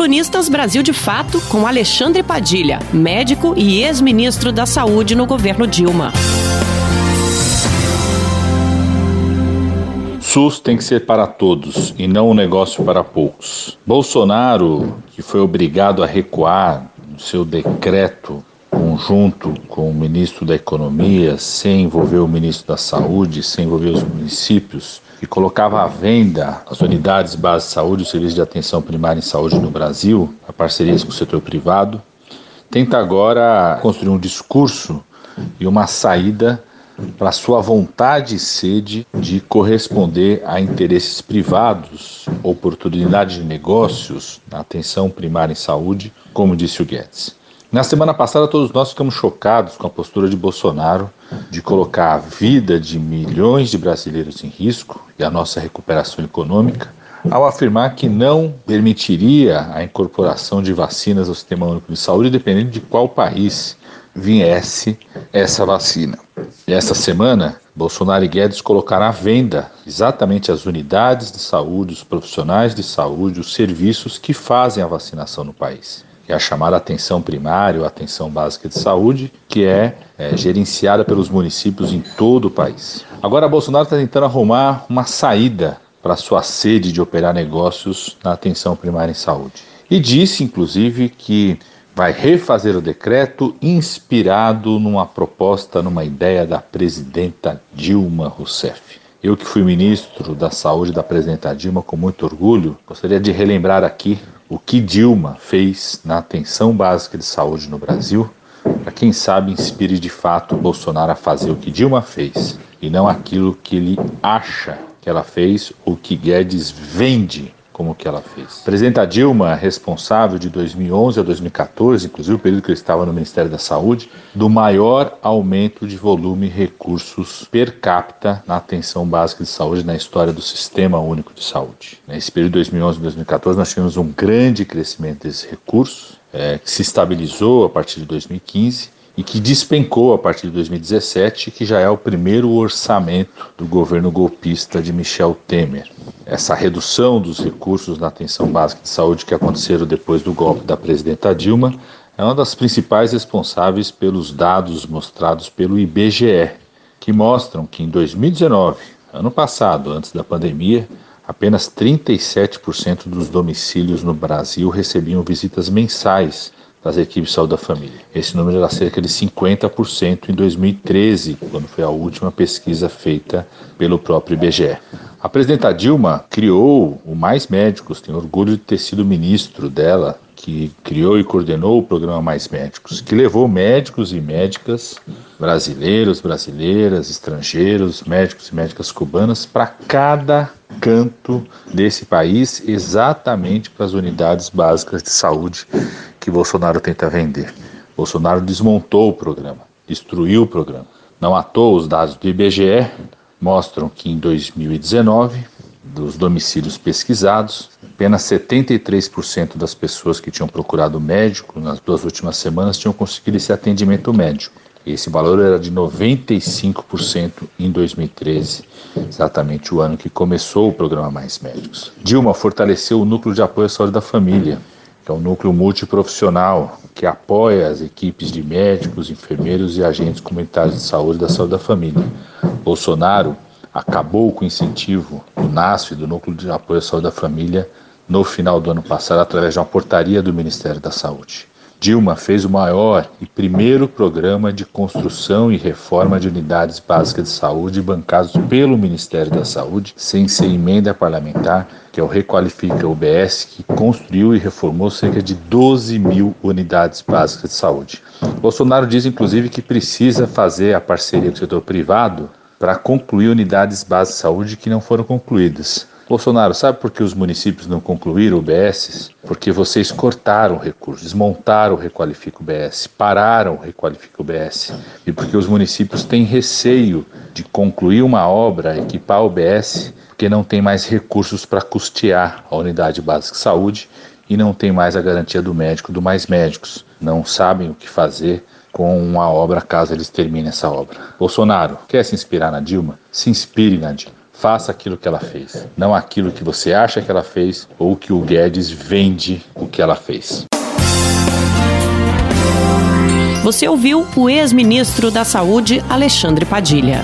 colunistas Brasil de Fato com Alexandre Padilha, médico e ex-ministro da Saúde no governo Dilma. SUS tem que ser para todos e não um negócio para poucos. Bolsonaro, que foi obrigado a recuar no seu decreto conjunto com o ministro da Economia, sem envolver o ministro da Saúde, sem envolver os municípios, que colocava à venda as unidades base de saúde o serviço de atenção primária em saúde no Brasil, a parcerias com o setor privado, tenta agora construir um discurso e uma saída para sua vontade e sede de corresponder a interesses privados, oportunidade de negócios na atenção primária em saúde, como disse o Guedes. Na semana passada, todos nós ficamos chocados com a postura de Bolsonaro de colocar a vida de milhões de brasileiros em risco e a nossa recuperação econômica, ao afirmar que não permitiria a incorporação de vacinas ao Sistema Único de Saúde, dependendo de qual país viesse essa vacina. E essa semana, Bolsonaro e Guedes colocaram à venda exatamente as unidades de saúde, os profissionais de saúde, os serviços que fazem a vacinação no país é a chamada atenção primária ou atenção básica de saúde, que é, é gerenciada pelos municípios em todo o país. Agora, Bolsonaro está tentando arrumar uma saída para sua sede de operar negócios na atenção primária em saúde. E disse, inclusive, que vai refazer o decreto inspirado numa proposta, numa ideia da presidenta Dilma Rousseff. Eu que fui ministro da Saúde da presidenta Dilma com muito orgulho, gostaria de relembrar aqui o que Dilma fez na atenção básica de saúde no Brasil, para quem sabe inspire de fato Bolsonaro a fazer o que Dilma fez e não aquilo que ele acha que ela fez ou que Guedes vende como que ela fez. A presidenta Dilma, responsável de 2011 a 2014, inclusive o período que ele estava no Ministério da Saúde, do maior aumento de volume e recursos per capita na atenção básica de saúde na história do Sistema Único de Saúde. Nesse período de 2011 a 2014, nós tivemos um grande crescimento desses recursos, é, que se estabilizou a partir de 2015 e que despencou a partir de 2017, que já é o primeiro orçamento do governo golpista de Michel Temer. Essa redução dos recursos na atenção básica de saúde que aconteceram depois do golpe da presidenta Dilma é uma das principais responsáveis pelos dados mostrados pelo IBGE, que mostram que em 2019, ano passado, antes da pandemia, apenas 37% dos domicílios no Brasil recebiam visitas mensais das equipes de saúde da família. Esse número era cerca de 50% em 2013, quando foi a última pesquisa feita pelo próprio IBGE. Presidenta Dilma criou o Mais Médicos, tenho orgulho de ter sido ministro dela, que criou e coordenou o programa Mais Médicos, que levou médicos e médicas brasileiros, brasileiras, estrangeiros, médicos e médicas cubanas para cada canto desse país, exatamente para as unidades básicas de saúde que Bolsonaro tenta vender. Bolsonaro desmontou o programa, destruiu o programa. Não à toa, os dados do IBGE mostram que em 2019, dos domicílios pesquisados, apenas 73% das pessoas que tinham procurado médico nas duas últimas semanas tinham conseguido esse atendimento médico. Esse valor era de 95% em 2013, exatamente o ano que começou o programa Mais Médicos. Dilma fortaleceu o núcleo de apoio à saúde da família, é um núcleo multiprofissional que apoia as equipes de médicos, enfermeiros e agentes comunitários de saúde da saúde da família. Bolsonaro acabou com o incentivo do NASF, do Núcleo de Apoio à Saúde da Família, no final do ano passado, através de uma portaria do Ministério da Saúde. Dilma fez o maior e primeiro programa de construção e reforma de unidades básicas de saúde bancados pelo Ministério da Saúde, sem ser emenda parlamentar, que é o Requalifica UBS, que construiu e reformou cerca de 12 mil unidades básicas de saúde. Bolsonaro diz, inclusive, que precisa fazer a parceria com o setor privado para concluir unidades básicas de saúde que não foram concluídas. Bolsonaro, sabe por que os municípios não concluíram o BS? Porque vocês cortaram recursos, desmontaram o Requalifica BS, pararam o Requalifica BS. E porque os municípios têm receio de concluir uma obra, equipar o BS, porque não tem mais recursos para custear a unidade básica de saúde e não tem mais a garantia do médico, do mais médicos. Não sabem o que fazer com uma obra caso eles terminem essa obra. Bolsonaro, quer se inspirar na Dilma? Se inspire na Dilma faça aquilo que ela fez, não aquilo que você acha que ela fez ou que o Guedes vende o que ela fez. Você ouviu o ex-ministro da Saúde, Alexandre Padilha.